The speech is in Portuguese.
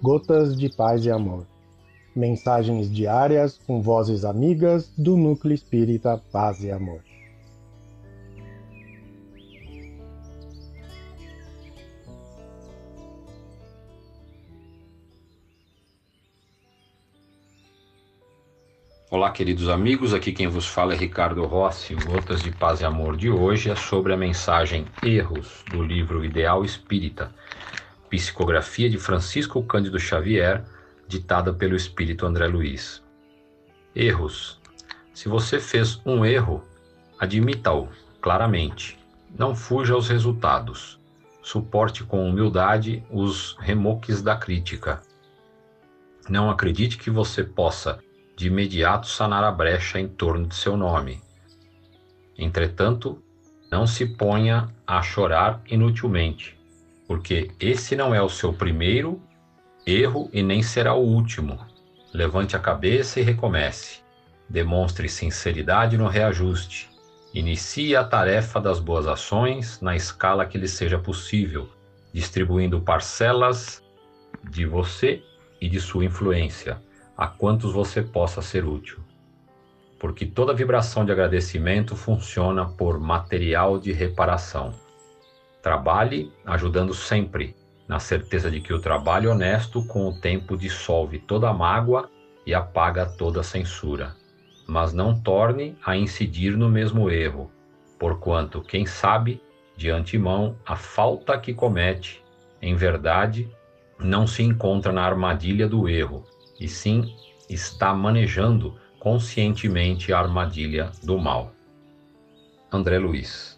Gotas de Paz e Amor. Mensagens diárias com vozes amigas do Núcleo Espírita Paz e Amor. Olá, queridos amigos. Aqui quem vos fala é Ricardo Rossi. Gotas de Paz e Amor de hoje é sobre a mensagem Erros do livro Ideal Espírita, psicografia de Francisco Cândido Xavier, ditada pelo espírito André Luiz. Erros. Se você fez um erro, admita-o claramente. Não fuja aos resultados. Suporte com humildade os remoques da crítica. Não acredite que você possa de imediato sanar a brecha em torno de seu nome. Entretanto, não se ponha a chorar inutilmente, porque esse não é o seu primeiro erro e nem será o último. Levante a cabeça e recomece. Demonstre sinceridade no reajuste. Inicie a tarefa das boas ações na escala que lhe seja possível, distribuindo parcelas de você e de sua influência a quantos você possa ser útil. Porque toda vibração de agradecimento funciona por material de reparação. Trabalhe ajudando sempre, na certeza de que o trabalho honesto com o tempo dissolve toda a mágoa e apaga toda censura. Mas não torne a incidir no mesmo erro, porquanto quem sabe de antemão a falta que comete, em verdade, não se encontra na armadilha do erro, e sim está manejando conscientemente a armadilha do mal. André Luiz.